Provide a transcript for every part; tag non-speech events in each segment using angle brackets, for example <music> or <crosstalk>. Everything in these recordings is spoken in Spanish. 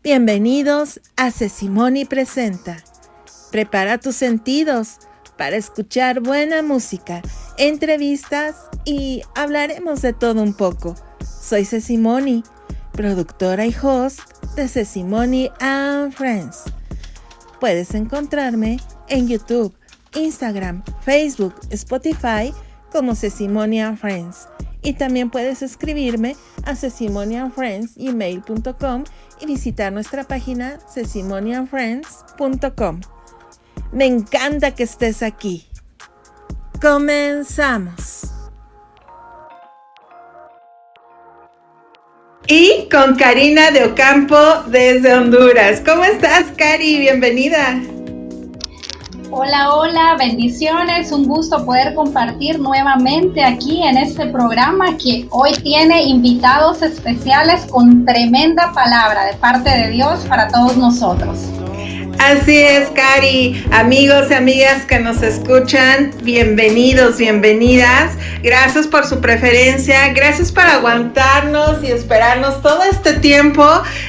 Bienvenidos a Sesimoni Presenta. Prepara tus sentidos para escuchar buena música, entrevistas y hablaremos de todo un poco. Soy Sesimoni, productora y host de Sesimoni and Friends. Puedes encontrarme en YouTube, Instagram, Facebook, Spotify como Sesimoni and Friends y también puedes escribirme a sesimonianfriends.email.com y visitar nuestra página sesimonianfriends.com. Me encanta que estés aquí. Comenzamos. Y con Karina de Ocampo desde Honduras. ¿Cómo estás, Cari? Bienvenida. Hola, hola, bendiciones, un gusto poder compartir nuevamente aquí en este programa que hoy tiene invitados especiales con tremenda palabra de parte de Dios para todos nosotros. Así es, Cari. Amigos y amigas que nos escuchan, bienvenidos, bienvenidas. Gracias por su preferencia. Gracias por aguantarnos y esperarnos todo este tiempo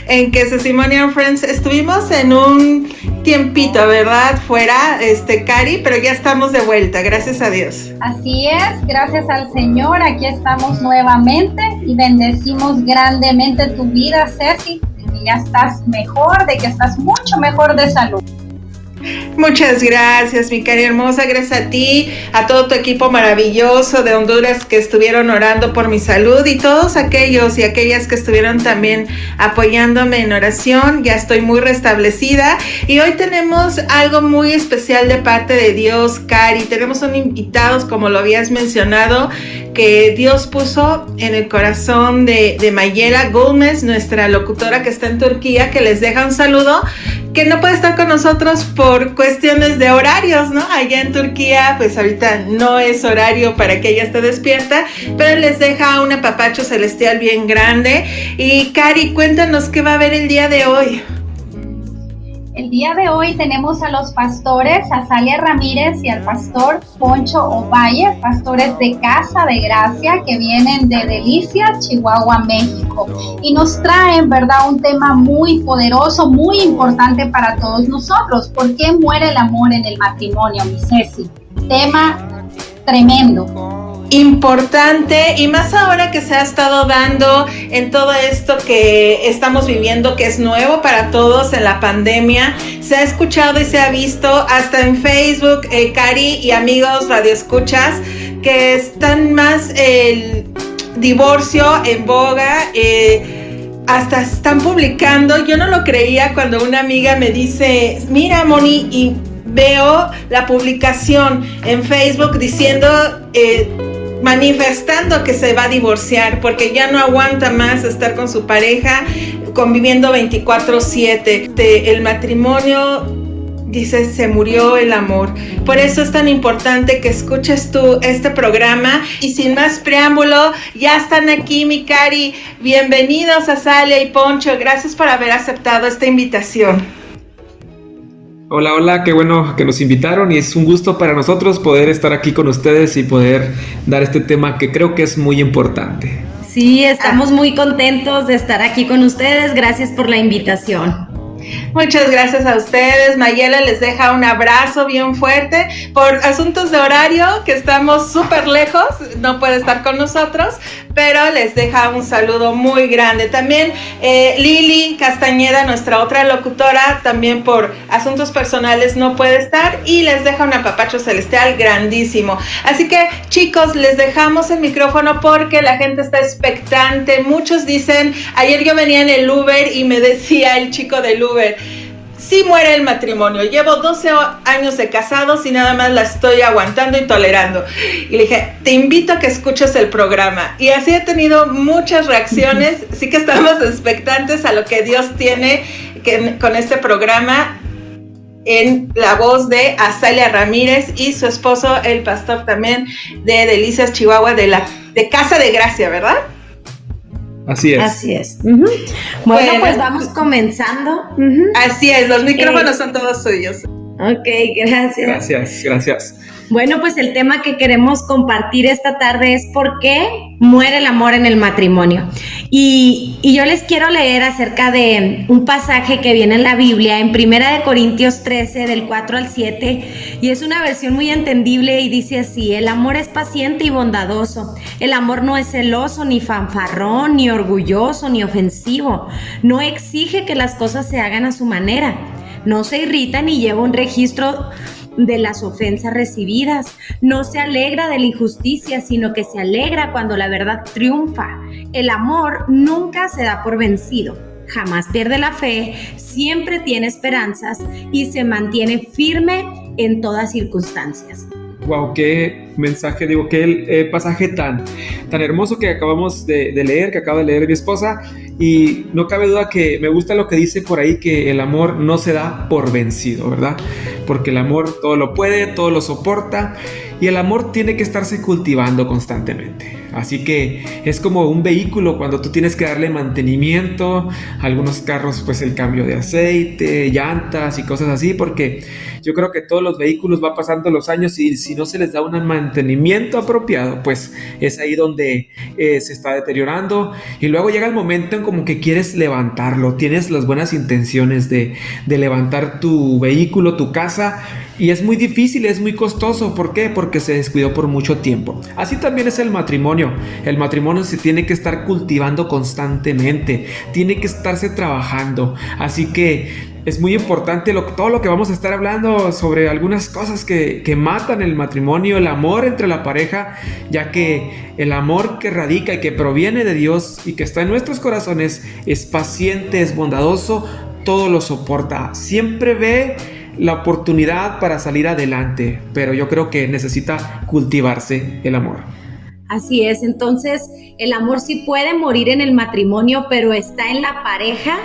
en que Sesimonian Friends estuvimos en un tiempito, ¿verdad? Fuera, este, Cari, pero ya estamos de vuelta. Gracias a Dios. Así es, gracias al Señor. Aquí estamos nuevamente y bendecimos grandemente tu vida, Ceci ya estás mejor, de que estás mucho mejor de salud. Muchas gracias, mi cari hermosa. Gracias a ti, a todo tu equipo maravilloso de Honduras que estuvieron orando por mi salud y todos aquellos y aquellas que estuvieron también apoyándome en oración. Ya estoy muy restablecida y hoy tenemos algo muy especial de parte de Dios, Cari. Tenemos un invitados, como lo habías mencionado, que Dios puso en el corazón de, de Mayela Gómez, nuestra locutora que está en Turquía, que les deja un saludo, que no puede estar con nosotros por cuestiones de horarios, ¿no? Allá en Turquía, pues ahorita no es horario para que ella esté despierta, pero les deja un apapacho celestial bien grande. Y Cari, cuéntanos qué va a haber el día de hoy. El día de hoy tenemos a los pastores Azalia Ramírez y al pastor Poncho Ovalle, pastores de Casa de Gracia que vienen de Delicia, Chihuahua, México. Y nos traen, ¿verdad?, un tema muy poderoso, muy importante para todos nosotros. ¿Por qué muere el amor en el matrimonio, mi Ceci? Tema tremendo importante y más ahora que se ha estado dando en todo esto que estamos viviendo, que es nuevo para todos en la pandemia. Se ha escuchado y se ha visto hasta en Facebook, eh, Cari y amigos radioescuchas, que están más el divorcio en boga. Eh, hasta están publicando, yo no lo creía cuando una amiga me dice, mira Moni, y veo la publicación en Facebook diciendo, eh, manifestando que se va a divorciar porque ya no aguanta más estar con su pareja conviviendo 24/7. El matrimonio dice, se murió el amor. Por eso es tan importante que escuches tú este programa. Y sin más preámbulo, ya están aquí, mi cari. Bienvenidos a Salia y Poncho. Gracias por haber aceptado esta invitación. Hola, hola, qué bueno que nos invitaron y es un gusto para nosotros poder estar aquí con ustedes y poder dar este tema que creo que es muy importante. Sí, estamos muy contentos de estar aquí con ustedes. Gracias por la invitación. Muchas gracias a ustedes. Mayela les deja un abrazo bien fuerte. Por asuntos de horario, que estamos súper lejos, no puede estar con nosotros, pero les deja un saludo muy grande. También eh, Lili Castañeda, nuestra otra locutora, también por asuntos personales no puede estar y les deja un apapacho celestial grandísimo. Así que chicos, les dejamos el micrófono porque la gente está expectante. Muchos dicen, ayer yo venía en el Uber y me decía el chico del Uber, si muere el matrimonio. Llevo 12 años de casados y nada más la estoy aguantando y tolerando. Y le dije, te invito a que escuches el programa. Y así he tenido muchas reacciones. <laughs> Sí que estamos expectantes a lo que Dios tiene con este programa en la voz de Azalia Ramírez y su esposo, el pastor también de Delicias Chihuahua de la de Casa de Gracia, ¿verdad? Así es. Así es. bueno, pues vamos comenzando. Así es, los micrófonos son todos suyos. Ok, gracias. Gracias, gracias. Bueno, pues el tema que queremos compartir esta tarde es por qué muere el amor en el matrimonio. Y, yo les quiero leer acerca de un pasaje que viene en la Biblia, en Primera de Corintios 13, del 4 al 7, y es una versión muy entendible y dice así, el amor es paciente y bondadoso, el amor no es celoso, ni fanfarrón, ni orgulloso, ni ofensivo, no exige que las cosas se hagan a su manera, no se irrita ni lleva un registro de las ofensas recibidas. No se alegra de la injusticia, sino que se alegra cuando la verdad triunfa. El amor nunca se da por vencido. Jamás pierde la fe, siempre tiene esperanzas y se mantiene firme en todas circunstancias. Wow, qué mensaje, digo, qué eh, pasaje tan, tan hermoso que acabamos de, de leer, que acaba de leer mi esposa. Y no cabe duda que me gusta lo que dice por ahí, que el amor no se da por vencido, ¿verdad? Porque el amor todo lo puede, todo lo soporta y el amor tiene que estarse cultivando constantemente. Así que es como un vehículo cuando tú tienes que darle mantenimiento, algunos carros pues el cambio de aceite, llantas y cosas así, porque yo creo que todos los vehículos va pasando los años y si no se les da un mantenimiento apropiado, pues es ahí donde eh, se está deteriorando y luego llega el momento en como que quieres levantarlo, tienes las buenas intenciones de, de levantar tu vehículo, tu casa y es muy difícil, es muy costoso. ¿Por qué? Porque se descuidó por mucho tiempo. Así también es el matrimonio. El matrimonio se tiene que estar cultivando constantemente, tiene que estarse trabajando. Así que es muy importante lo, todo lo que vamos a estar hablando sobre algunas cosas que, matan el matrimonio, el amor entre la pareja, ya que el amor que radica y que proviene de Dios y que está en nuestros corazones es paciente, es bondadoso, todo lo soporta, siempre ve la oportunidad para salir adelante, pero yo creo que necesita cultivarse el amor. Así es, entonces el amor sí puede morir en el matrimonio, pero está en la pareja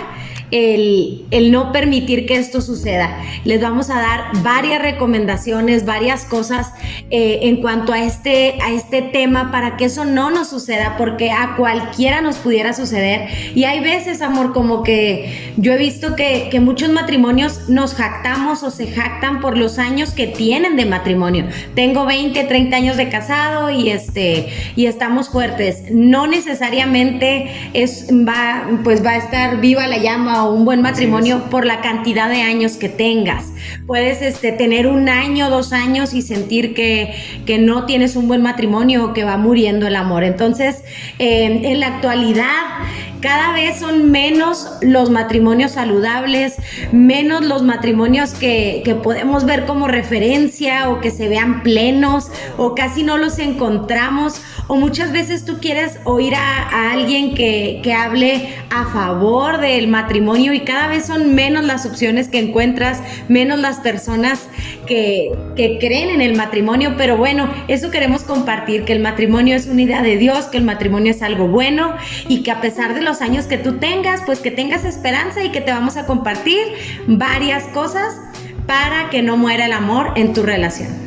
el, no permitir que esto suceda. Les vamos a dar varias recomendaciones, varias cosas eh, en cuanto a este, a este tema para que eso no nos suceda, porque a cualquiera nos pudiera suceder. Y hay veces, amor, como que yo he visto que, que muchos matrimonios nos jactamos o se jactan por los años que tienen de matrimonio. Tengo 20, 30 años de casado y, este, y estamos fuertes. No necesariamente es, va, pues va a estar viva la llama un buen matrimonio por la cantidad de años que tengas. Puedes este, tener un año, dos años y sentir que, que no tienes un buen matrimonio o que va muriendo el amor. Entonces, eh, en la actualidad, cada vez son menos los matrimonios saludables, menos los matrimonios que, que, podemos ver como referencia o que se vean plenos o casi no los encontramos. O muchas veces tú quieres oír a, alguien que, que, hable a favor del matrimonio y cada vez son menos las opciones que encuentras, menos las personas que, que creen en el matrimonio, pero bueno, eso queremos compartir, que el matrimonio es una idea de Dios, que el matrimonio es algo bueno y que a pesar de los años que tú tengas, pues que tengas esperanza y que te vamos a compartir varias cosas para que no muera el amor en tu relación.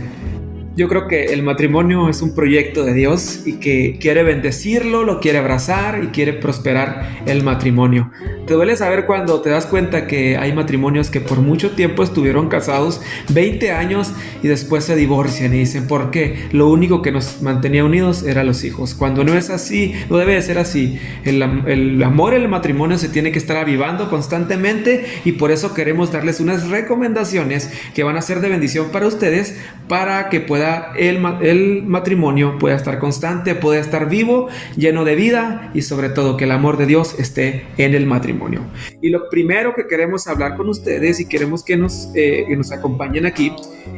Yo creo que el matrimonio es un proyecto de Dios y que quiere bendecirlo, lo quiere abrazar y quiere prosperar el matrimonio. Te duele saber cuando te das cuenta que hay matrimonios que por mucho tiempo estuvieron casados, 20 años, y después se divorcian y dicen, ¿por qué? Lo único que nos mantenía unidos era los hijos. Cuando no es así, no debe de ser así. El, el amor el matrimonio se tiene que estar avivando constantemente y por eso queremos darles unas recomendaciones que van a ser de bendición para ustedes para que puedan el, matrimonio pueda estar constante, pueda estar vivo, lleno de vida y sobre todo que el amor de Dios esté en el matrimonio. Y lo primero que queremos hablar con ustedes y queremos que nos, eh, que nos acompañen aquí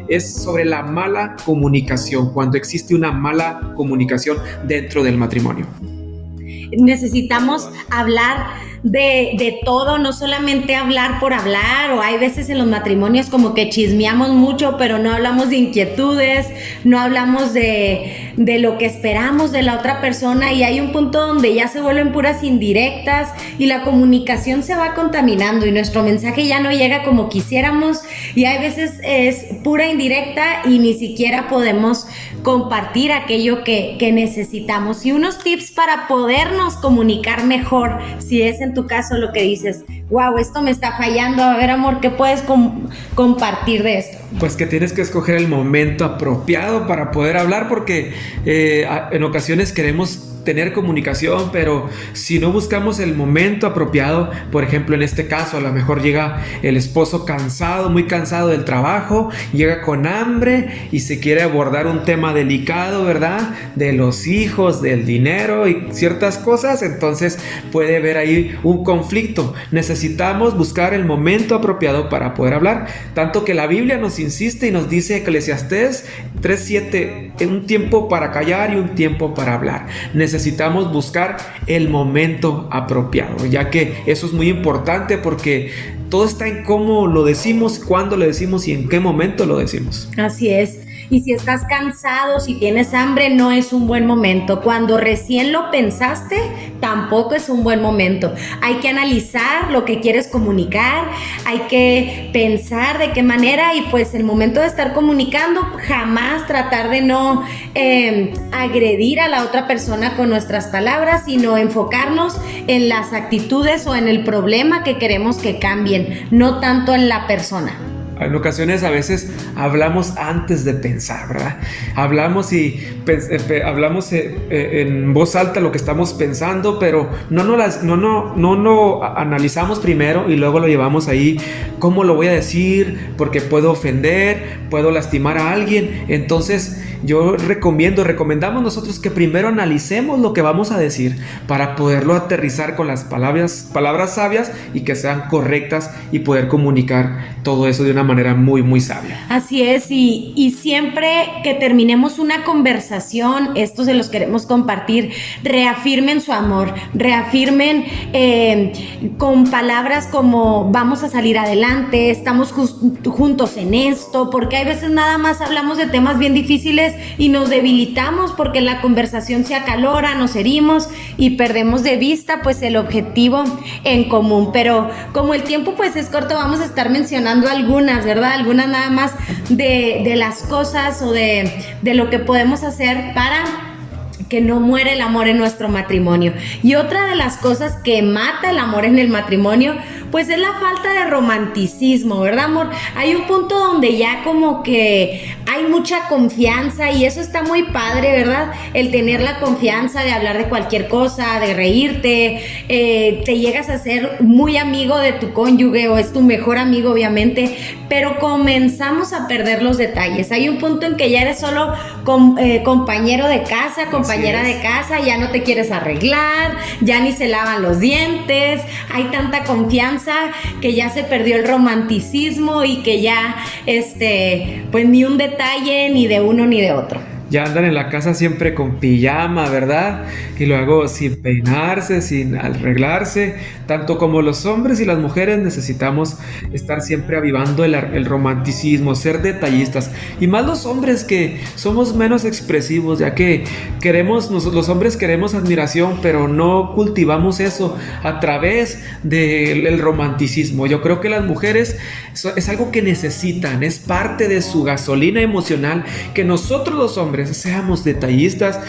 es sobre la mala comunicación, cuando existe una mala comunicación dentro del matrimonio. Necesitamos hablar de, todo, no solamente hablar por hablar, o hay veces en los matrimonios como que chismeamos mucho, pero no hablamos de inquietudes, no hablamos de, de lo que esperamos de la otra persona y hay un punto donde ya se vuelven puras indirectas y la comunicación se va contaminando y nuestro mensaje ya no llega como quisiéramos y hay veces es pura indirecta y ni siquiera podemos compartir aquello que, que necesitamos. Y unos tips para comunicar mejor, si es en en tu caso lo que dices, wow, esto me está fallando, a ver amor, ¿qué puedes compartir de esto? Pues que tienes que escoger el momento apropiado para poder hablar porque eh, en ocasiones queremos tener comunicación, pero si no buscamos el momento apropiado, por ejemplo en este caso a lo mejor llega el esposo cansado, muy cansado del trabajo, llega con hambre y se quiere abordar un tema delicado, ¿verdad? De los hijos, del dinero y ciertas cosas, entonces puede haber ahí un conflicto. Necesitamos buscar el momento apropiado para poder hablar, tanto que la Biblia nos insiste y nos dice Eclesiastés 3:7, un tiempo para callar y un tiempo para hablar necesitamos buscar el momento apropiado, ya que eso es muy importante porque todo está en cómo lo decimos, cuándo lo decimos y en qué momento lo decimos. Así es. Y si estás cansado, si tienes hambre, no es un buen momento. Cuando recién lo pensaste, tampoco es un buen momento. Hay que analizar lo que quieres comunicar, hay que pensar de qué manera y pues el momento de estar comunicando, jamás tratar de no em, agredir a la otra persona con nuestras palabras, sino enfocarnos en las actitudes o en el problema que queremos que cambien, no tanto en la persona. En ocasiones a veces hablamos antes de pensar, ¿verdad? Hablamos y eh, hablamos eh, eh, en voz alta lo que estamos pensando, pero no, no, las, no, no, no, no analizamos primero y luego lo llevamos ahí. ¿Cómo lo voy a decir? Porque puedo ofender, puedo lastimar a alguien. Entonces yo recomiendo, recomendamos nosotros que primero analicemos lo que vamos a decir para poderlo aterrizar con las palabras, palabras sabias y que sean correctas y poder comunicar todo eso de una manera muy, muy sabia. Así es, y, y siempre que terminemos una conversación, esto se los queremos compartir, reafirmen su amor, reafirmen eh, con palabras como vamos a salir adelante, estamos juntos en esto, porque hay veces nada más hablamos de temas bien difíciles y nos debilitamos porque la conversación se acalora, nos herimos y perdemos de vista pues el objetivo en común. Pero como el tiempo pues es corto, vamos a estar mencionando algunas, ¿verdad? Algunas nada más de, de las cosas o de, de lo que podemos hacer para que no muere el amor en nuestro matrimonio. Y otra de las cosas que mata el amor en el matrimonio, pues es la falta de romanticismo, ¿verdad, amor? Hay un punto donde ya como que hay mucha confianza y eso está muy padre, ¿verdad? El tener la confianza de hablar de cualquier cosa, de reírte, eh, te llegas a ser muy amigo de tu cónyuge o es tu mejor amigo, obviamente, pero comenzamos a perder los detalles. Hay un punto en que ya eres solo eh, compañero de casa, compañera de casa, ya no te quieres arreglar, ya ni se lavan los dientes, hay tanta confianza que ya se perdió el romanticismo y que ya, este, pues ni un detalle ni de uno ni de otro ya andan en la casa siempre con pijama, ¿verdad? Y luego sin peinarse, sin arreglarse. Tanto como los hombres y las mujeres necesitamos estar siempre avivando el, romanticismo, ser detallistas. Y más los hombres que somos menos expresivos, ya que queremos, los hombres queremos admiración, pero no cultivamos eso a través del romanticismo. Yo creo que las mujeres es algo que necesitan, es parte de su gasolina emocional que nosotros los hombres seamos detallistas,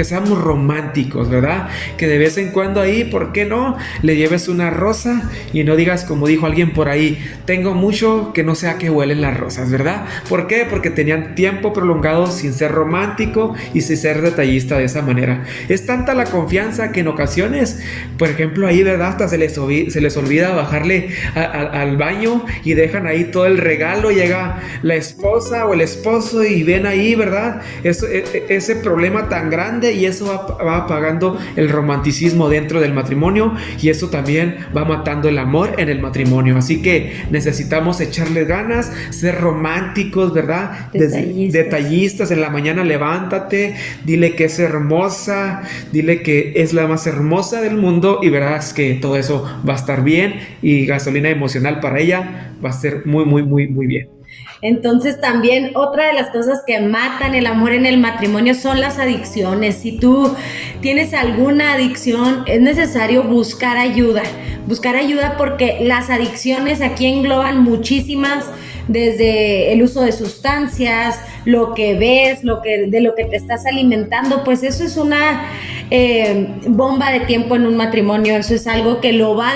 que seamos románticos, ¿verdad? Que de vez en cuando ahí, ¿por qué no? Le lleves una rosa y no digas como dijo alguien por ahí, tengo mucho que no sea que huelen las rosas, ¿verdad? ¿Por qué? Porque tenían tiempo prolongado sin ser romántico y sin ser detallista de esa manera. Es tanta la confianza que en ocasiones, por ejemplo, ahí, ¿verdad? Hasta se les, se les olvida bajarle al baño y dejan ahí todo el regalo, llega la esposa o el esposo y ven ahí, ¿verdad? Eso, e, e, ese problema tan grande y eso va, apagando el romanticismo dentro del matrimonio y eso también va matando el amor en el matrimonio. Así que necesitamos echarle ganas, ser románticos, ¿verdad? Detallistas. Detallistas. En la mañana levántate, dile que es hermosa, dile que es la más hermosa del mundo y verás que todo eso va a estar bien y gasolina emocional para ella va a ser muy, muy, muy, muy bien. Entonces también otra de las cosas que matan el amor en el matrimonio son las adicciones. Si tú tienes alguna adicción, es necesario buscar ayuda. Buscar ayuda porque las adicciones aquí engloban muchísimas desde el uso de sustancias, lo que ves, lo que, de lo que te estás alimentando, pues eso es una eh, bomba de tiempo en un matrimonio, eso es algo que lo va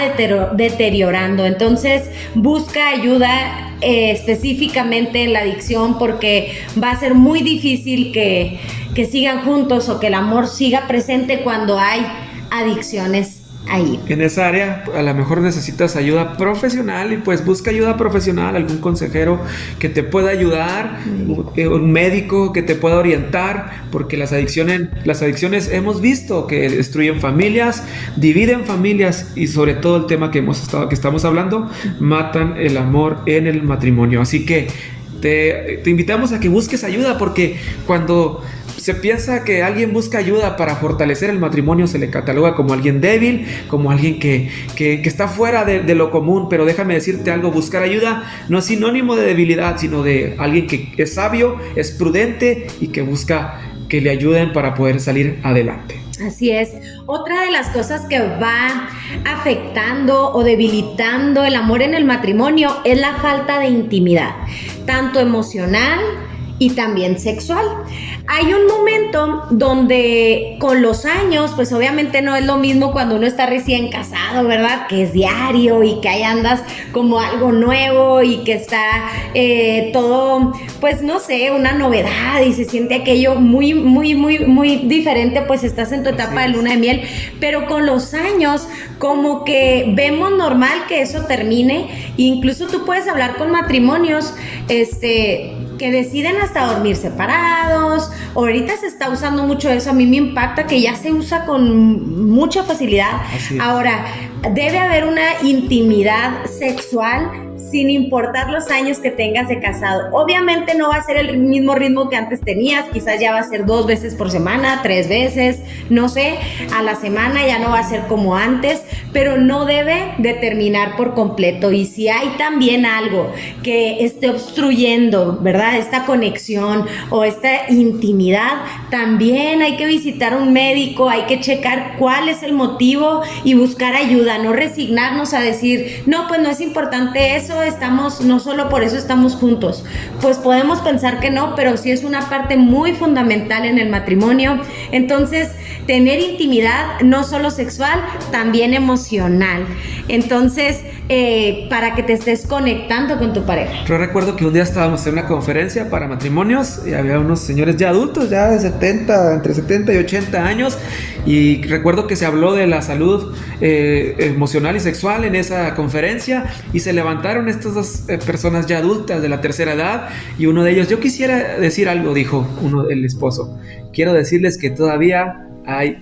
deteriorando. Entonces, busca ayuda eh, específicamente en la adicción porque va a ser muy difícil que, que sigan juntos o que el amor siga presente cuando hay adicciones ahí. En esa área a lo mejor necesitas ayuda profesional y pues busca ayuda profesional, algún consejero que te pueda ayudar, eh, un médico que te pueda orientar, porque las adicciones, las adicciones hemos visto que destruyen familias, dividen familias y sobre todo el tema que hemos estado que estamos hablando, matan el amor en el matrimonio. Así que te, te invitamos a que busques ayuda porque cuando se piensa que alguien busca ayuda para fortalecer el matrimonio, se le cataloga como alguien débil, como alguien que, está fuera de, lo común, pero déjame decirte algo, buscar ayuda no es sinónimo de debilidad, sino de alguien que es sabio, es prudente y que busca que le ayuden para poder salir adelante. Así es. Otra de las cosas que va afectando o debilitando el amor en el matrimonio es la falta de intimidad, tanto emocional y también sexual. Hay un momento donde con los años, pues obviamente no es lo mismo cuando uno está recién casado, ¿verdad? Que es diario y que ahí andas como algo nuevo y que está eh, todo, pues no sé, una novedad y se siente aquello muy, muy, muy, muy diferente, pues estás en tu etapa de luna de miel, pero con los años como que vemos normal que eso termine, incluso tú puedes hablar con matrimonios, este que deciden hasta dormir separados. Ahorita se está usando mucho eso. A mí me impacta que ya se usa con mucha facilidad. Ahora, debe haber una intimidad sexual sin importar los años que tengas de casado. Obviamente no va a ser el mismo ritmo que antes tenías, quizás ya va a ser dos veces por semana, tres veces, no sé, a la semana ya no va a ser como antes, pero no debe determinar por completo. Y si hay también algo que esté obstruyendo, ¿verdad? Esta conexión o esta intimidad, también hay que visitar un médico, hay que checar cuál es el motivo y buscar ayuda, no resignarnos a decir, no, pues no es importante eso, estamos, no solo por eso estamos juntos. Pues podemos pensar que no, pero sí es una parte muy fundamental en el matrimonio. Entonces, tener intimidad no solo sexual, también emocional. Entonces, eh, para que te estés conectando con tu pareja. Yo recuerdo que un día estábamos en una conferencia para matrimonios y había unos señores ya adultos, ya de 70, entre 70 y 80 años, y recuerdo que se habló de la salud eh, emocional y sexual en esa conferencia y se levantaron estas dos eh, personas ya adultas de la tercera edad y uno de ellos, yo quisiera decir algo, dijo uno, el esposo, quiero decirles que todavía hay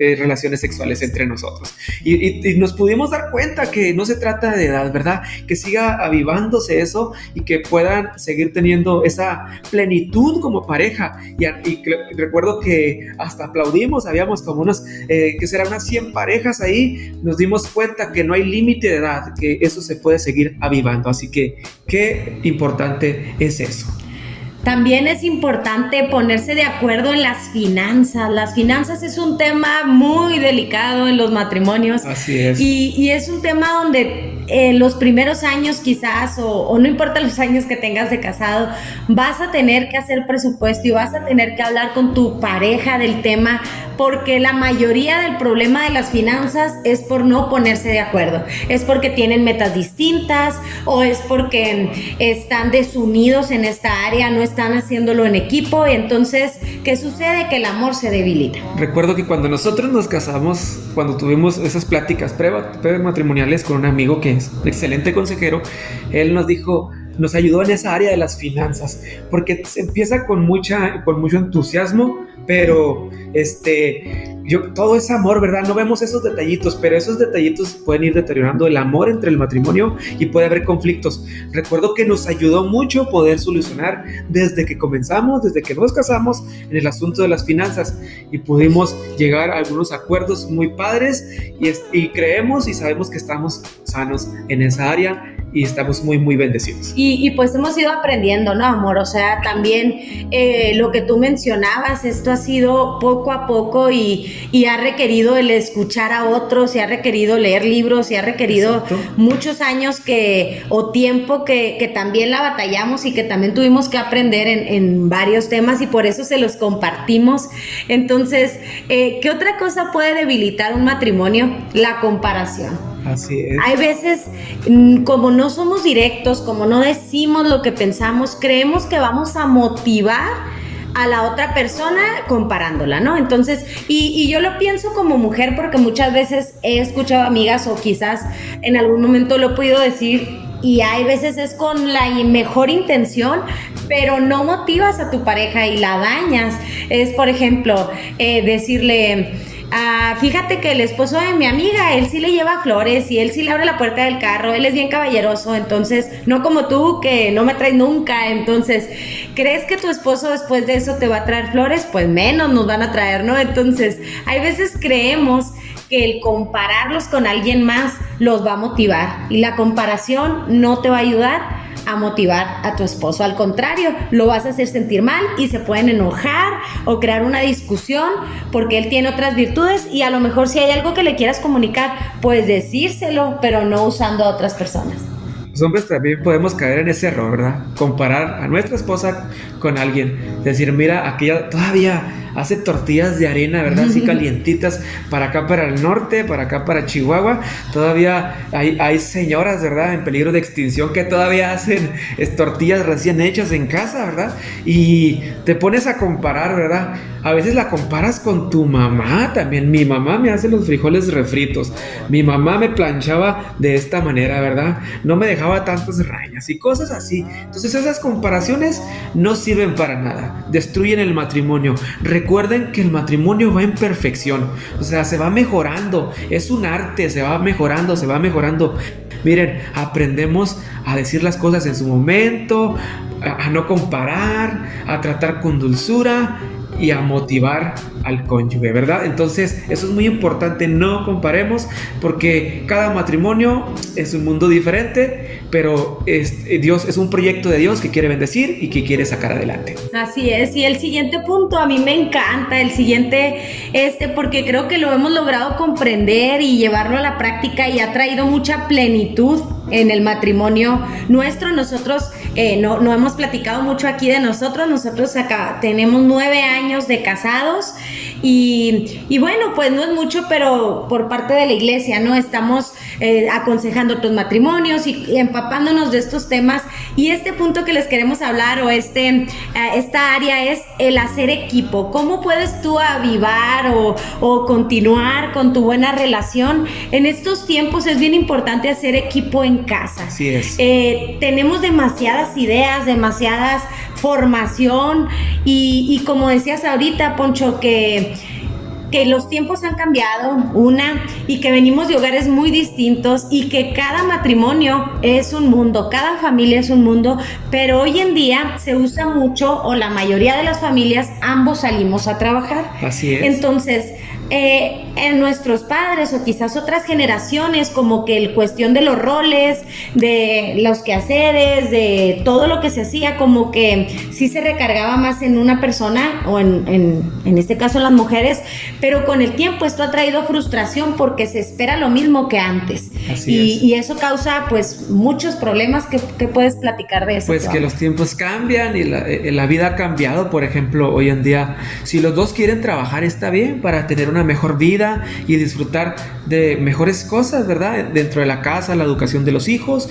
eh, relaciones sexuales entre nosotros. Y, nos pudimos dar cuenta que no se trata de edad, ¿verdad? Que siga avivándose eso y que puedan seguir teniendo esa plenitud como pareja. Y, recuerdo que hasta aplaudimos, habíamos como unos, eh, que serán unas 100 parejas ahí, nos dimos cuenta que no hay límite de edad, que eso se puede seguir avivando. Así que qué importante es eso. También es importante ponerse de acuerdo en las finanzas. Las finanzas es un tema muy delicado en los matrimonios. Así es. Y, es un tema donde en los primeros años quizás, o, no importa los años que tengas de casado, vas a tener que hacer presupuesto y vas a tener que hablar con tu pareja del tema, porque la mayoría del problema de las finanzas es por no ponerse de acuerdo. Es porque tienen metas distintas o es porque están desunidos en esta área, no están haciéndolo en equipo y entonces, ¿qué sucede? Que el amor se debilita. Recuerdo que cuando nosotros nos casamos, cuando tuvimos esas pláticas prematrimoniales con un amigo que es un excelente consejero, él nos dijo, nos ayudó en esa área de las finanzas, porque se empieza con, mucha, con mucho entusiasmo, pero este, yo, todo es amor, ¿verdad? No vemos esos detallitos, pero esos detallitos pueden ir deteriorando el amor entre el matrimonio y puede haber conflictos. Recuerdo que nos ayudó mucho poder solucionar desde que comenzamos, desde que nos casamos, en el asunto de las finanzas y pudimos llegar a algunos acuerdos muy padres y, y creemos y sabemos que estamos sanos en esa área y estamos muy, muy bendecidos. Y, pues hemos ido aprendiendo, ¿no, amor? O sea, también eh, lo que tú mencionabas, esto ha sido poco a poco y, y ha requerido el escuchar a otros, y ha requerido leer libros, y ha requerido muchos años que, o tiempo que, que, también la batallamos y que también tuvimos que aprender en, en varios temas y por eso se los compartimos. Entonces, eh, ¿qué otra cosa puede debilitar un matrimonio? La comparación. Así es. Hay veces, mm, como no somos directos, como no decimos lo que pensamos, creemos que vamos a motivar a la otra persona comparándola, ¿no? Entonces, y, yo lo pienso como mujer porque muchas veces he escuchado amigas o quizás en algún momento lo he podido decir y hay veces es con la mejor intención, pero no motivas a tu pareja y la dañas. Es, por ejemplo, eh, decirle Ah, fíjate que el esposo de mi amiga, él sí le lleva flores y él sí le abre la puerta del carro, él es bien caballeroso, entonces, no como tú que no me traes nunca, entonces, ¿crees que tu esposo después de eso te va a traer flores? Pues menos nos van a traer, ¿no? Entonces, hay veces creemos que el compararlos con alguien más los va a motivar y la comparación no te va a ayudar a motivar a tu esposo. Al contrario, lo vas a hacer sentir mal y se pueden enojar o crear una discusión porque él tiene otras virtudes y a lo mejor si hay algo que le quieras comunicar, puedes decírselo, pero no usando a otras personas. Los hombres también podemos caer en ese error, ¿verdad? Comparar a nuestra esposa con alguien. Decir, mira, aquella todavía hace tortillas de arena, ¿verdad? Así <laughs> calientitas para acá, para el norte, para acá, para Chihuahua. Todavía hay, hay señoras, ¿verdad? En peligro de extinción que todavía hacen tortillas recién hechas en casa, ¿verdad? Y te pones a comparar, ¿verdad? A veces la comparas con tu mamá también. Mi mamá me hace los frijoles refritos. Mi mamá me planchaba de esta manera, ¿verdad? No me dejaba tantas rayas y cosas así. Entonces esas comparaciones no sirven para nada. Destruyen el matrimonio. Recuerden que el matrimonio va en perfección, o sea, se va mejorando, es un arte, se va mejorando, se va mejorando. Miren, aprendemos a decir las cosas en su momento, a, no comparar, a tratar con dulzura y a motivar al cónyuge, ¿verdad? Entonces, eso es muy importante, no comparemos porque cada matrimonio es un mundo diferente, pero es, Dios es un proyecto de Dios que quiere bendecir y que quiere sacar adelante. Así es, y el siguiente punto a mí me encanta, el siguiente, este, porque creo que lo hemos logrado comprender y llevarlo a la práctica y ha traído mucha plenitud en el matrimonio nuestro. Nosotros eh, no, no, hemos platicado mucho aquí de nosotros. Nosotros acá tenemos nueve años de casados y, y bueno, pues no es mucho, pero por parte de la iglesia, ¿no? Estamos eh, aconsejando otros matrimonios y, empapándonos de estos temas. Y este punto que les queremos hablar o este, eh, esta área es el hacer equipo. ¿Cómo puedes tú avivar o, o continuar con tu buena relación? En estos tiempos es bien importante hacer equipo en casa. Así es. Eh, tenemos demasiadas ideas, demasiadas formación y, y como decías ahorita, Poncho, que que los tiempos han cambiado, una, y que venimos de hogares muy distintos y que cada matrimonio es un mundo, cada familia es un mundo, pero hoy en día se usa mucho o la mayoría de las familias ambos salimos a trabajar. Así es. Entonces, eh, en nuestros padres o quizás otras generaciones, como que el cuestión de los roles, de los quehaceres, de todo lo que se hacía, como que sí se recargaba más en una persona o en, en, en este caso las mujeres, pero con el tiempo esto ha traído frustración porque se espera lo mismo que antes. y, y, eso causa pues muchos problemas que, que, puedes platicar de eso. Pues que los tiempos cambian y la, eh, la vida ha cambiado, por ejemplo, hoy en día, si los dos quieren trabajar está bien para tener una mejor vida y disfrutar de mejores cosas, ¿verdad? Dentro de la casa, la educación de los hijos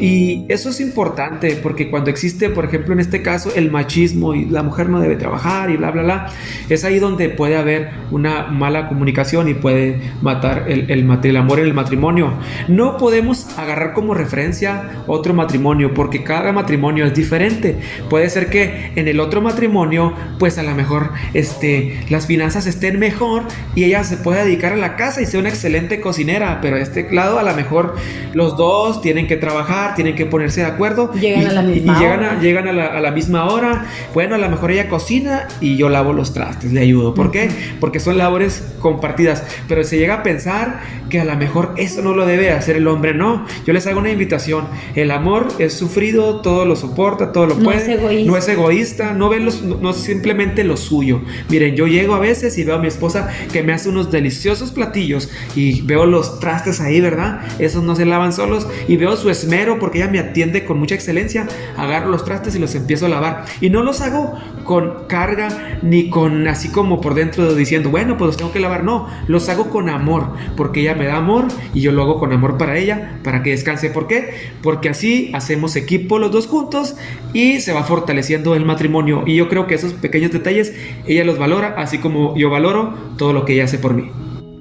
y eso es importante porque cuando existe, por ejemplo, en este caso, el machismo y la mujer no debe trabajar y bla, bla, bla, es ahí donde puede haber una mala comunicación y puede matar el, el, amor en el matrimonio. No podemos agarrar como referencia otro matrimonio porque cada matrimonio es diferente. Puede ser que en el otro matrimonio, pues a lo mejor este, las finanzas estén mejor y ella se pueda dedicar a la casa y sea una excelente cocinera, pero a este lado a lo mejor los dos tienen que trabajar tienen que ponerse de acuerdo. Llegan a la misma y llegan, A, llegan a, la, misma hora. Bueno, a lo mejor ella cocina y yo lavo los trastes, le ayudo. ¿Por qué? Porque son labores compartidas. Pero se llega a pensar que a lo mejor eso no lo debe hacer el hombre. No, yo les hago una invitación. El amor es sufrido, todo lo soporta, todo lo puede. No es egoísta. No es egoísta, no ve los, no, simplemente lo suyo. Miren, yo llego a veces y veo a mi esposa que me hace unos deliciosos platillos y veo los trastes ahí, ¿verdad? Esos no se lavan solos y veo su esmero porque ella me atiende con mucha excelencia. Agarro los trastes y los empiezo a lavar. Y no los hago con carga ni con así como por dentro diciendo, bueno, pues tengo que lavar. No, los hago con amor porque ella me da amor y yo lo hago con amor para ella, para que descanse. ¿Por qué? Porque así hacemos equipo los dos juntos y se va fortaleciendo el matrimonio. Y yo creo que esos pequeños detalles ella los valora, así como yo valoro todo lo que ella hace por mí.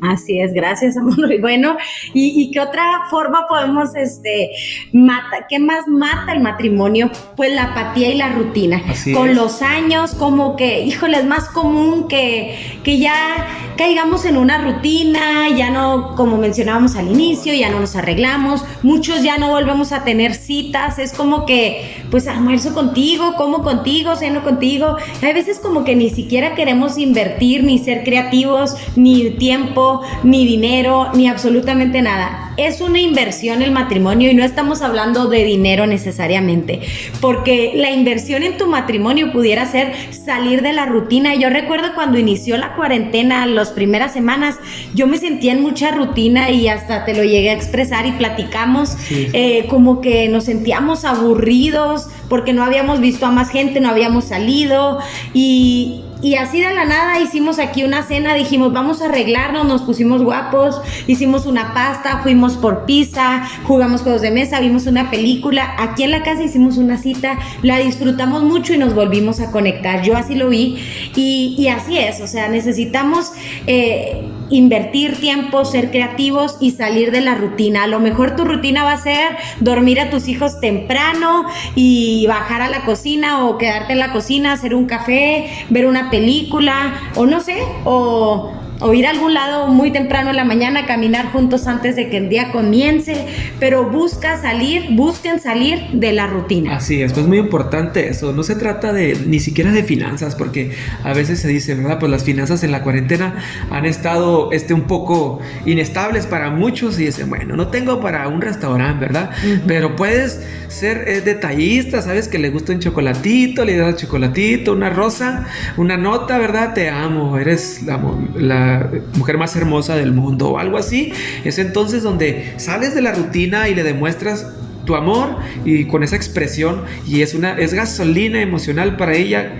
Así es, gracias, amor. <laughs> Y bueno, ¿y, qué otra forma podemos, este, mata, qué más mata el matrimonio? Pues la apatía y la rutina. Con los años, como que, híjole, es más común que, que ya caigamos en una rutina, ya no, como mencionábamos al inicio, ya no nos arreglamos, muchos ya no volvemos a tener citas, es como que, pues almuerzo contigo, como contigo, ceno contigo. Hay veces como que ni siquiera queremos invertir, ni ser creativos, ni tiempo ni dinero, ni absolutamente nada. Es una inversión el matrimonio y no estamos hablando de dinero necesariamente, porque la inversión en tu matrimonio pudiera ser salir de la rutina. Yo recuerdo cuando inició la cuarentena, las primeras semanas, yo me sentía en mucha rutina y hasta te lo llegué a expresar y platicamos, eh, como que nos sentíamos aburridos porque no habíamos visto a más gente, no habíamos salido y, y así de la nada hicimos aquí una cena, dijimos, vamos a arreglarnos, nos pusimos guapos, hicimos una pasta, fuimos por pizza, jugamos juegos de mesa, vimos una película. Aquí en la casa hicimos una cita, la disfrutamos mucho y nos volvimos a conectar. Yo así lo vi y, y así es, o sea, necesitamos... Eh, invertir tiempo, ser creativos y salir de la rutina. A lo mejor tu rutina va a ser dormir a tus hijos temprano y bajar a la cocina o quedarte en la cocina, hacer un café, ver una película o no sé, o o ir a algún lado muy temprano en la mañana, caminar juntos antes de que el día comience, pero busca salir, busquen salir de la rutina. Así es, pues muy importante eso, no se trata de ni siquiera de finanzas, porque a veces se dice, ¿verdad? Pues las finanzas en la cuarentena han estado este, un poco inestables para muchos y dicen, bueno, no tengo para un restaurante, ¿verdad? Pero puedes ser eh, detallista, ¿sabes? Que le gusta un chocolatito, le das chocolatito, una rosa, una nota, ¿verdad? Te amo, eres la, la mujer más hermosa del mundo o algo así. Es entonces donde sales de la rutina y le demuestras tu amor y con esa expresión y es una es gasolina emocional para ella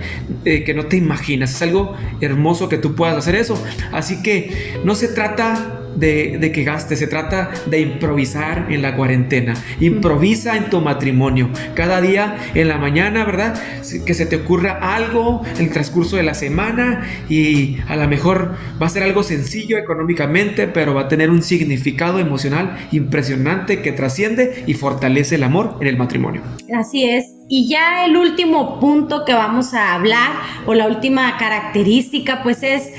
eh, que no te imaginas es algo hermoso que tú puedas hacer eso así que no se trata de, que gastes, se trata de improvisar en la cuarentena. Improvisa en tu matrimonio. Cada día en la mañana, ¿verdad? Que se te ocurra algo en el transcurso de la semana y a lo mejor va a ser algo sencillo económicamente, pero va a tener un significado emocional impresionante que trasciende y fortalece el amor en el matrimonio. Así es. Y ya el último punto que vamos a hablar o la última característica pues es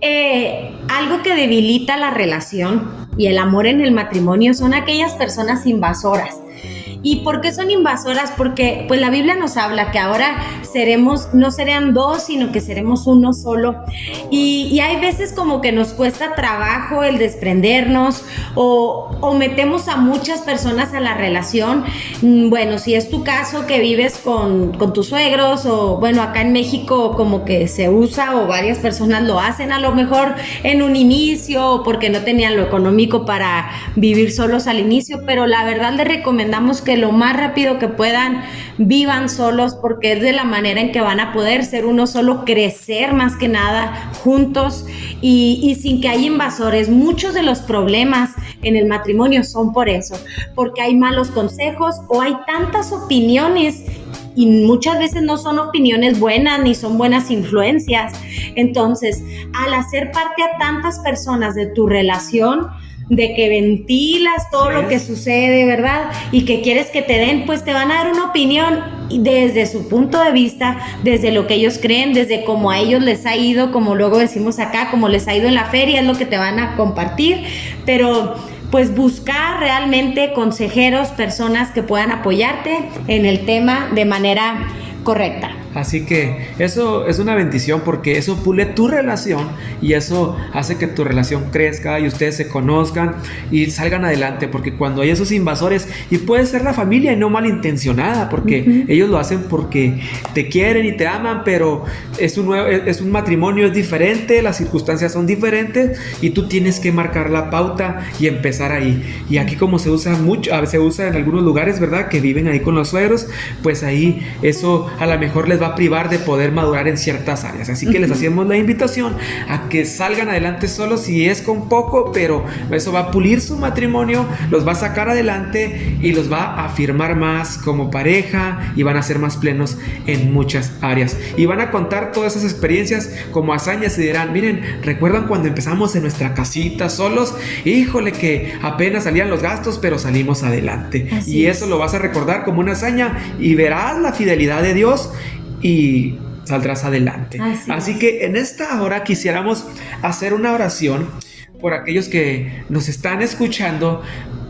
eh, algo que debilita la relación y el amor en el matrimonio son aquellas personas invasoras ¿Y por qué son invasoras? Porque pues la Biblia nos habla que ahora seremos, no serán dos, sino que seremos uno solo. Y, hay veces como que nos cuesta trabajo el desprendernos o, o, metemos a muchas personas a la relación. Mm, bueno, si es tu caso que vives con, con tus suegros o bueno, acá en México como que se usa o varias personas lo hacen a lo mejor en un inicio o porque no tenían lo económico para vivir solos al inicio, pero la verdad le recomendamos que lo más rápido que puedan vivan solos porque es de la manera en que van a poder ser uno solo, crecer más que nada juntos y, y sin que haya invasores. Muchos de los problemas en el matrimonio son por eso, porque hay malos consejos o hay tantas opiniones y muchas veces no son opiniones buenas ni son buenas influencias. Entonces, al hacer parte a tantas personas de tu relación, de que ventilas todo lo que sucede, ¿verdad? Y que quieres que te den, pues te van a dar una opinión desde su punto de vista, desde lo que ellos creen, desde cómo a ellos les ha ido, como luego decimos acá, como les ha ido en la feria, es lo que te van a compartir, pero pues buscar realmente consejeros, personas que puedan apoyarte en el tema de manera correcta. Así que eso es una bendición porque eso pule tu relación y eso hace que tu relación crezca y ustedes se conozcan y salgan adelante. Porque cuando hay esos invasores, y puede ser la familia y no malintencionada, porque ellos lo hacen porque te quieren y te aman, pero es un, nuevo, es un matrimonio, es diferente, las circunstancias son diferentes y tú tienes que marcar la pauta y empezar ahí. Y aquí como se usa mucho, se usa en algunos lugares, ¿verdad? Que viven ahí con los suegros, pues ahí eso a lo mejor les va a privar de poder madurar en ciertas áreas. Así que les hacemos la invitación a que salgan adelante solos si es con poco, pero eso va a pulir su matrimonio, los va a sacar adelante y los va a afirmar más como pareja y van a ser más plenos en muchas áreas. Y van a contar todas esas experiencias como hazañas y dirán, miren, ¿recuerdan cuando empezamos en nuestra casita solos? Híjole que apenas salían los gastos, pero salimos adelante. y eso lo vas a recordar como una hazaña y verás la fidelidad de Dios y saldrás adelante. Así, que en esta hora quisiéramos hacer una oración por aquellos que nos están escuchando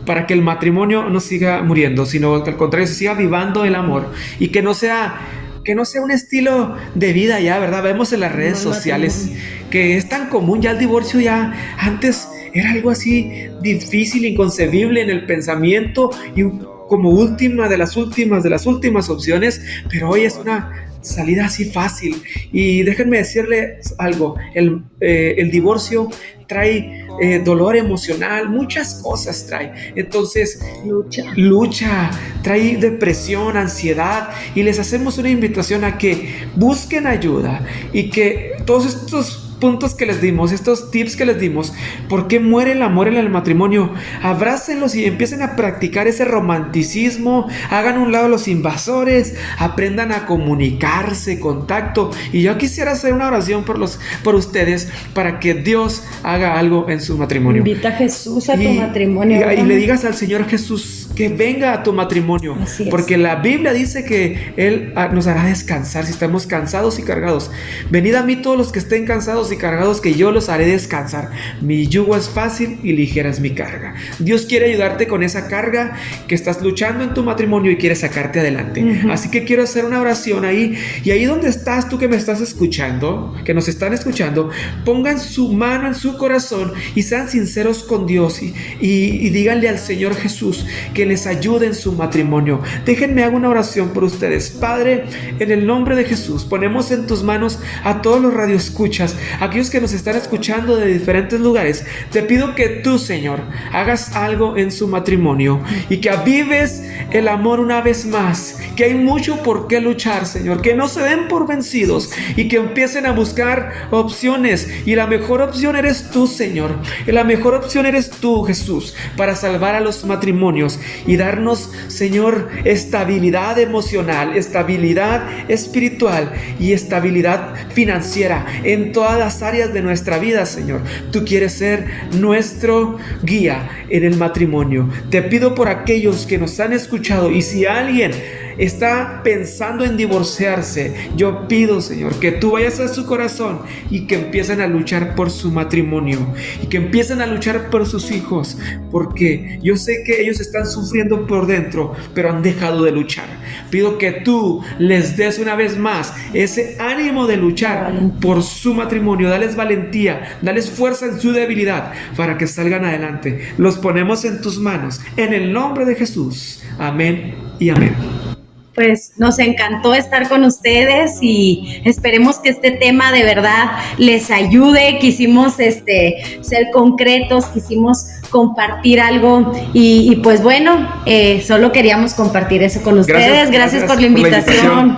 para que el matrimonio no siga muriendo, sino que al contrario se siga vivando el amor y que no sea que no sea un estilo de vida ya, ¿verdad? Vemos en las redes sociales que es tan común ya el divorcio ya antes era algo así difícil, inconcebible en el pensamiento y como última de las últimas de las últimas opciones, pero hoy es una salida así fácil. Y déjenme decirle algo, el, eh, el divorcio trae eh, dolor emocional, muchas cosas trae. Entonces, lucha. lucha, trae depresión, ansiedad. Y les hacemos una invitación a que busquen ayuda y que todos estos puntos que les dimos, estos tips que les dimos, ¿por qué muere el amor en el matrimonio? Abrácenlos y empiecen a practicar ese romanticismo, hagan un lado los invasores, aprendan a comunicarse, contacto. Y yo quisiera hacer una oración por los por ustedes para que Dios haga algo en su matrimonio. Invita a Jesús a tu matrimonio. Y, le digas al Señor Jesús que venga a tu matrimonio, porque la Biblia dice que él ah, nos hará descansar si estamos cansados y cargados. Venid a mí todos los que estén cansados y cargados que yo los haré descansar. Mi yugo es fácil y ligera es mi carga. Dios quiere ayudarte con esa carga que estás luchando en tu matrimonio y quiere sacarte adelante. Así que quiero hacer una oración ahí. Y ahí donde estás tú que me estás escuchando, que nos están escuchando, pongan su mano en su corazón y sean sinceros con Dios y, y, díganle al Señor Jesús que les ayude en su matrimonio. Déjenme hago una oración por ustedes. Padre, en el nombre de Jesús, ponemos en tus manos a todos los radioescuchas, aquellos que nos están escuchando de diferentes lugares, te pido que tú, Señor, hagas algo en su matrimonio y que avives el amor una vez más, que hay mucho por qué luchar, Señor, que no se den por vencidos y que empiecen a buscar opciones y la mejor opción eres tú, Señor. Y la mejor opción eres tú, Jesús, para salvar a los matrimonios y darnos, Señor, estabilidad emocional, estabilidad espiritual y estabilidad financiera en todas las áreas de nuestra vida, Señor. Tú quieres ser nuestro guía en el matrimonio. Te pido por aquellos que nos han escuchado y si alguien está pensando en divorciarse, yo pido, Señor, que tú vayas a su corazón y que empiecen a luchar por su matrimonio y que empiecen a luchar por sus hijos, porque yo sé que ellos están sufriendo por dentro, pero han dejado de luchar. Pido que tú les des una vez más ese ánimo de luchar por su matrimonio, dales valentía, dales fuerza en su debilidad para que salgan adelante. Los ponemos en tus manos, en el nombre de Jesús. Amén y amén pues nos encantó estar con ustedes y esperemos que este tema de verdad les ayude. Quisimos este, ser concretos, quisimos compartir algo y, pues bueno, eh, solo queríamos compartir eso con ustedes. Gracias, por la invitación.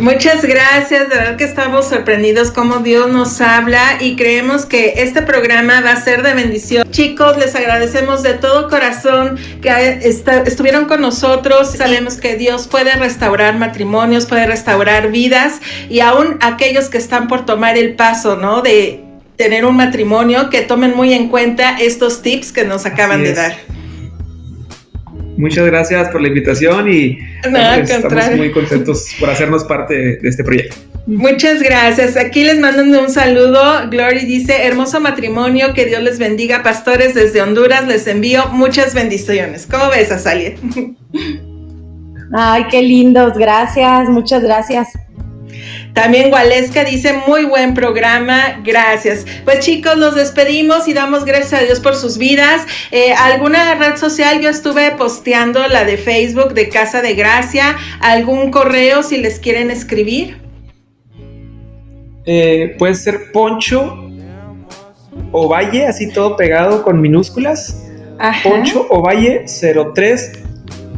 Muchas gracias, de verdad que estamos sorprendidos cómo Dios nos habla y creemos que este programa va a ser de bendición. Chicos, les agradecemos de todo corazón que estuvieron con nosotros. Sabemos que Dios puede restaurar matrimonios, puede restaurar vidas y aún aquellos que están por tomar el paso, ¿no? De tener un matrimonio, que tomen muy en cuenta estos tips que nos acaban de dar. Muchas gracias por la invitación y pues, estamos muy contentos por hacernos parte de este proyecto. Muchas gracias. Aquí les mandan un saludo. Glory dice, hermoso matrimonio, que Dios les bendiga. Pastores desde Honduras, les envío muchas bendiciones. ¿Cómo ves, Azalia? Ay, qué lindos. Gracias, muchas gracias. También Gualesca dice, muy buen programa, gracias. Pues chicos, los despedimos y damos gracias a Dios por sus vidas. Eh, ¿Alguna red social? Yo estuve posteando la de Facebook de Casa de Gracia. ¿Algún correo si les quieren escribir? Eh, puede ser Poncho o Valle, así todo pegado con minúsculas. Poncho o Valle 03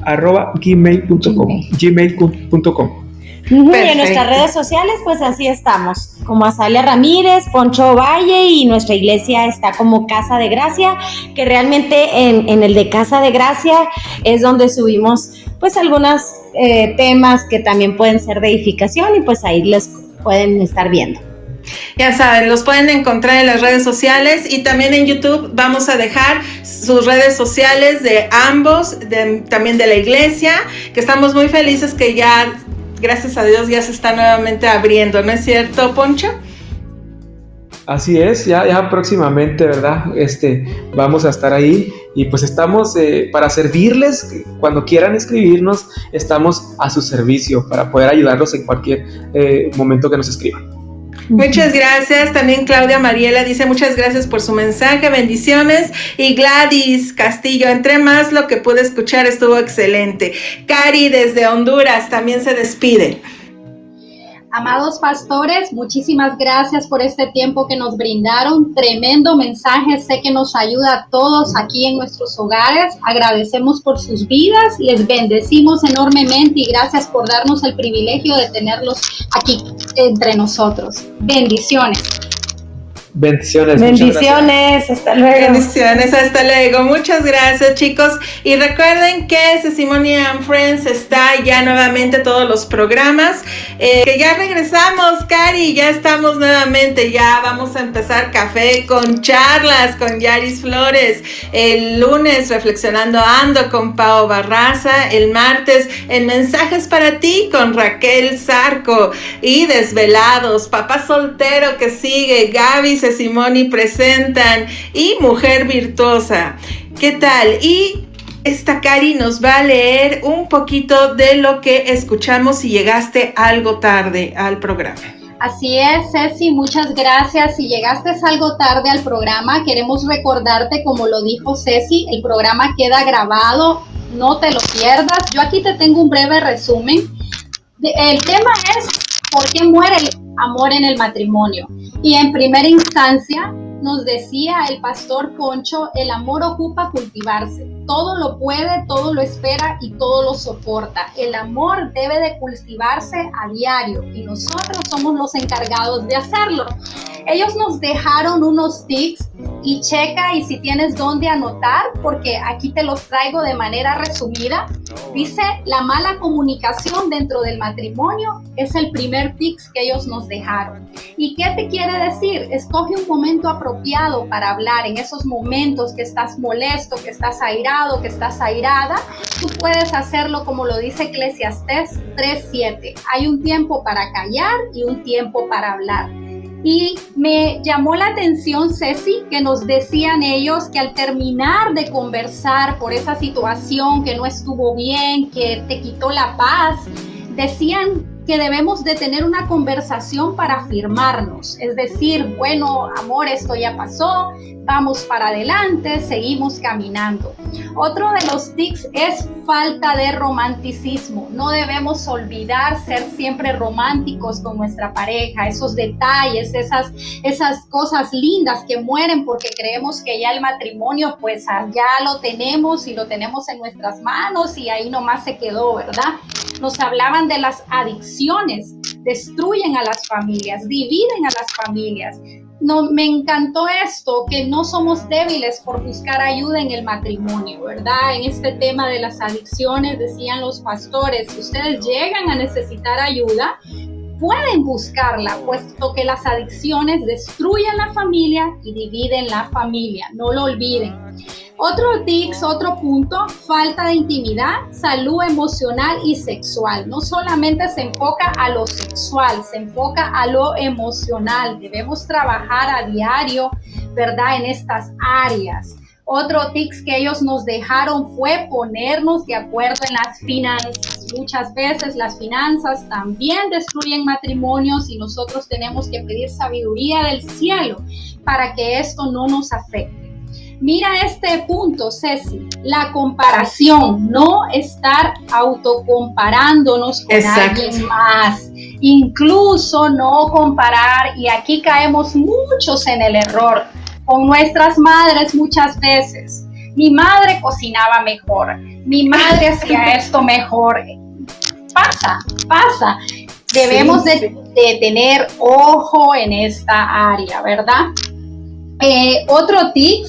arroba gmail.com. Gmail.com. Y en nuestras redes sociales, pues así estamos, como Azalia Ramírez, Poncho Valle y nuestra iglesia está como Casa de Gracia, que realmente en, el de Casa de Gracia es donde subimos pues algunos eh, temas que también pueden ser de edificación y pues ahí les pueden estar viendo. Ya saben, los pueden encontrar en las redes sociales y también en YouTube vamos a dejar sus redes sociales de ambos, también de la iglesia, que estamos muy felices que ya gracias a Dios ya se está nuevamente abriendo, ¿no es cierto, Poncho? Así es, ya, ya próximamente, ¿verdad? Este, vamos a estar ahí y pues estamos eh, para servirles, cuando quieran escribirnos, estamos a su servicio para poder ayudarlos en cualquier eh, momento que nos escriban. Muchas gracias. También Claudia Mariela dice muchas gracias por su mensaje, bendiciones. Y Gladys Castillo, entre más lo que pude escuchar estuvo excelente. Cari desde Honduras también se despide. Amados pastores, muchísimas gracias por este tiempo que nos brindaron. Tremendo mensaje, sé que nos ayuda a todos aquí en nuestros hogares. Agradecemos por sus vidas, les bendecimos enormemente y gracias por darnos el privilegio de tenerlos aquí entre nosotros. Bendiciones. Bendiciones. Bendiciones, hasta luego. Bendiciones, hasta luego. Muchas gracias, chicos. Y recuerden que Sesimony and Friends está ya nuevamente todos los programas. Eh, que ya regresamos, Cari, ya estamos nuevamente. Ya vamos a empezar café con charlas con Yaris Flores. El lunes, reflexionando ando con Pao Barraza. El martes, en mensajes para ti con Raquel Zarco. Y desvelados, papá soltero que sigue, Gaby Simoni presentan y Mujer Virtuosa. ¿Qué tal? Y esta Cari nos va a leer un poquito de lo que escuchamos si llegaste algo tarde al programa. Así es, Ceci, muchas gracias. Si llegaste algo tarde al programa, queremos recordarte, como lo dijo Ceci, el programa queda grabado, no te lo pierdas. Yo aquí te tengo un breve resumen. El tema es por qué muere el amor en el matrimonio. Y en primera instancia nos decía el pastor Poncho, el amor ocupa cultivarse. Todo lo puede, todo lo espera y todo lo soporta. El amor debe de cultivarse a diario y nosotros somos los encargados de hacerlo. Ellos nos dejaron unos tips y checa y si tienes dónde anotar, porque aquí te los traigo de manera resumida. Dice, la mala comunicación dentro del matrimonio es el primer tips que ellos nos dejaron. ¿Y qué te quiere decir? Escoge un momento apropiado para hablar en esos momentos que estás molesto, que estás airado, que estás airada. Tú puedes hacerlo como lo dice Eclesiastés 3.7. Hay un tiempo para callar y un tiempo para hablar. Y me llamó la atención, Ceci, que nos decían ellos que al terminar de conversar por esa situación que no estuvo bien, que te quitó la paz, decían que debemos de tener una conversación para afirmarnos, es decir, bueno, amor, esto ya pasó, vamos para adelante, seguimos caminando. Otro de los tics es falta de romanticismo. No debemos olvidar ser siempre románticos con nuestra pareja, esos detalles, esas, esas cosas lindas que mueren porque creemos que ya el matrimonio pues ya lo tenemos y lo tenemos en nuestras manos y ahí nomás se quedó, ¿verdad? Nos hablaban de las adicciones, destruyen a las familias, dividen a las familias. No, me encantó esto, que no somos débiles por buscar ayuda en el matrimonio, ¿verdad? En este tema de las adicciones, decían los pastores, si ustedes llegan a necesitar ayuda, pueden buscarla, puesto que las adicciones destruyen la familia y dividen la familia, no lo olviden. Otro tics, otro punto, falta de intimidad, salud emocional y sexual. No solamente se enfoca a lo sexual, se enfoca a lo emocional. Debemos trabajar a diario, ¿verdad? En estas áreas. Otro tips que ellos nos dejaron fue ponernos de acuerdo en las finanzas. Muchas veces las finanzas también destruyen matrimonios y nosotros tenemos que pedir sabiduría del cielo para que esto no nos afecte. Mira este punto, Ceci, la comparación, no estar autocomparándonos con alguien más, incluso no comparar, y aquí caemos muchos en el error con nuestras madres muchas veces. Mi madre cocinaba mejor, mi madre hacía <laughs> esto mejor. Pasa, pasa. Debemos de, tener ojo en esta área, ¿verdad? Eh, otro tip,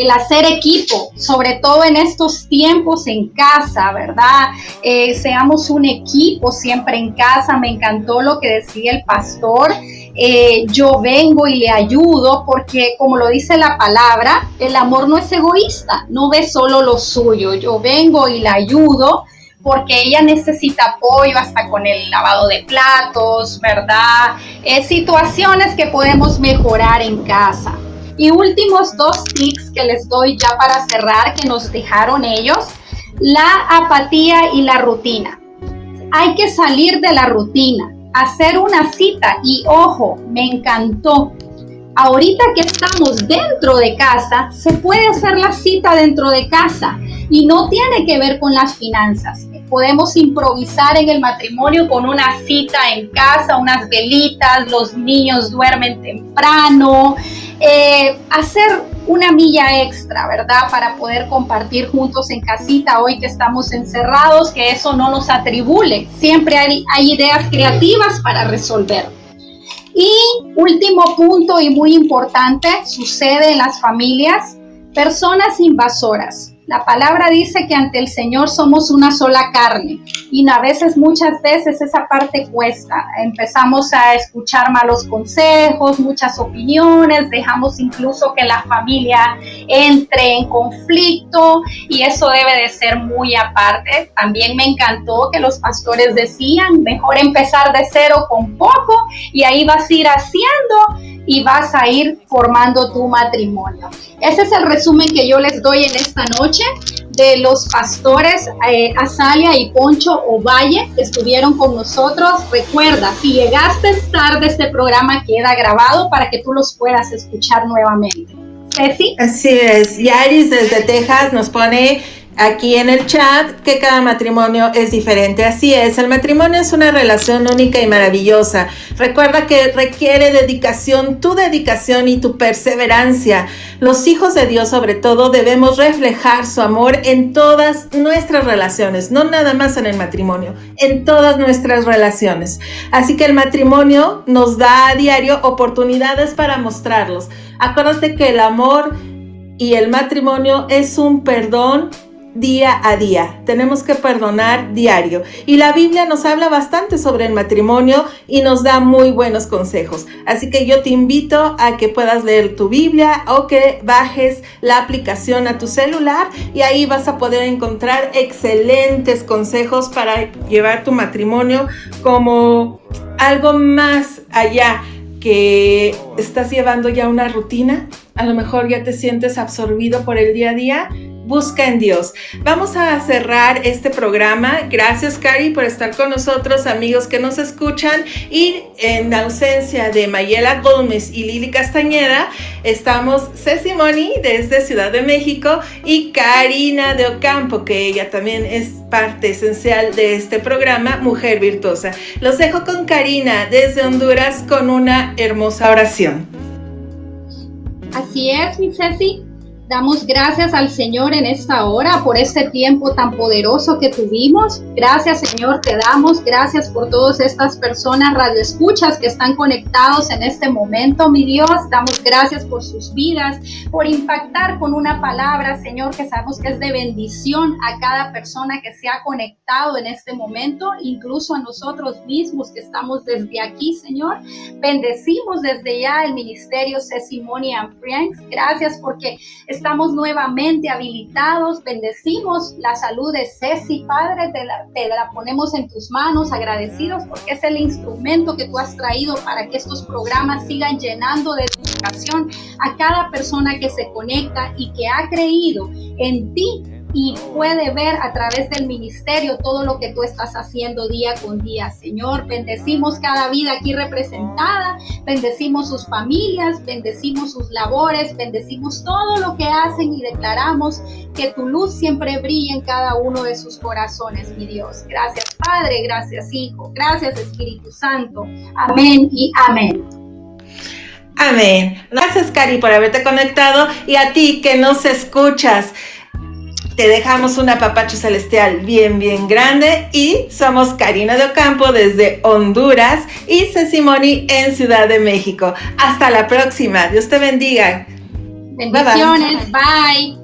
el hacer equipo, sobre todo en estos tiempos en casa, ¿verdad? Eh, seamos un equipo siempre en casa. Me encantó lo que decía el pastor. Eh, yo vengo y le ayudo, porque como lo dice la palabra, el amor no es egoísta, no ve solo lo suyo, yo vengo y le ayudo porque ella necesita apoyo hasta con el lavado de platos, ¿verdad? Eh, situaciones que podemos mejorar en casa. Y últimos dos tips que les doy ya para cerrar, que nos dejaron ellos, la apatía y la rutina. Hay que salir de la rutina hacer una cita y ojo, me encantó. Ahorita que estamos dentro de casa, se puede hacer la cita dentro de casa y no tiene que ver con las finanzas. Podemos improvisar en el matrimonio con una cita en casa, unas velitas, los niños duermen temprano, eh, hacer una milla extra, ¿verdad? Para poder compartir juntos en casita hoy que estamos encerrados, que eso no nos atribule. Siempre hay, hay ideas creativas para resolver. Y último punto y muy importante, sucede en las familias, personas invasoras. La palabra dice que ante el Señor somos una sola carne y a veces, muchas veces esa parte cuesta. Empezamos a escuchar malos consejos, muchas opiniones, dejamos incluso que la familia entre en conflicto y eso debe de ser muy aparte. También me encantó que los pastores decían, mejor empezar de cero con poco y ahí vas a ir haciendo y vas a ir formando tu matrimonio. Ese es el resumen que yo les doy en esta noche de los pastores eh, Azalia y Poncho Ovalle que estuvieron con nosotros. Recuerda, si llegaste tarde, este programa queda grabado para que tú los puedas escuchar nuevamente. Ceci. Así es. Yaris desde Texas nos pone aquí en el chat que cada matrimonio es diferente. Así es, el matrimonio es una relación única y maravillosa. Recuerda que requiere dedicación, tu dedicación y tu perseverancia. Los hijos de Dios sobre todo debemos reflejar su amor en todas nuestras relaciones, no nada más en el matrimonio, en todas nuestras relaciones. Así que el matrimonio nos da a diario oportunidades para mostrarlos. Acuérdate que el amor y el matrimonio es un perdón día a día. Tenemos que perdonar diario. Y la Biblia nos habla bastante sobre el matrimonio y nos da muy buenos consejos. Así que yo te invito a que puedas leer tu Biblia o que bajes la aplicación a tu celular y ahí vas a poder encontrar excelentes consejos para llevar tu matrimonio como algo más allá que estás llevando ya una rutina. A lo mejor ya te sientes absorbido por el día a día busca en Dios. Vamos a cerrar este programa. Gracias, Cari, por estar con nosotros, amigos que nos escuchan. Y en ausencia de Mayela Gómez y Lili Castañeda, estamos Ceci Moni desde Ciudad de México y Karina de Ocampo, que ella también es parte esencial de este programa, Mujer Virtuosa. Los dejo con Karina desde Honduras con una hermosa oración. Así es, mi Ceci. Damos gracias al Señor en esta hora por este tiempo tan poderoso que tuvimos. Gracias Señor, te damos gracias por todas estas personas radioescuchas que están conectados en este momento, mi Dios. Damos gracias por sus vidas, por impactar con una palabra, Señor, que sabemos que es de bendición a cada persona que se ha conectado en este momento, incluso a nosotros mismos que estamos desde aquí, Señor. Bendecimos desde ya el ministerio Sesimonia and Friends. Gracias porque estamos nuevamente habilitados. Bendecimos la salud de Ceci, Padre, te la, te la ponemos en tus manos, agradecidos porque es el instrumento que tú has traído para que estos programas sigan llenando de educación a cada persona que se conecta y que ha creído en ti y puede ver a través del ministerio todo lo que tú estás haciendo día con día. Señor, bendecimos cada vida aquí representada, bendecimos sus familias, bendecimos sus labores, bendecimos todo lo que hacen y declaramos que tu luz siempre brille en cada uno de sus corazones, mi Dios. Gracias Padre, gracias Hijo, gracias Espíritu Santo. Amén y amén. Amén. Gracias, Cari, por haberte conectado y a ti que nos escuchas te dejamos un apapacho celestial bien, bien grande y somos Karina de Ocampo desde Honduras y Cecimoni en Ciudad de México. Hasta la próxima. Dios te bendiga. Bendiciones. bye.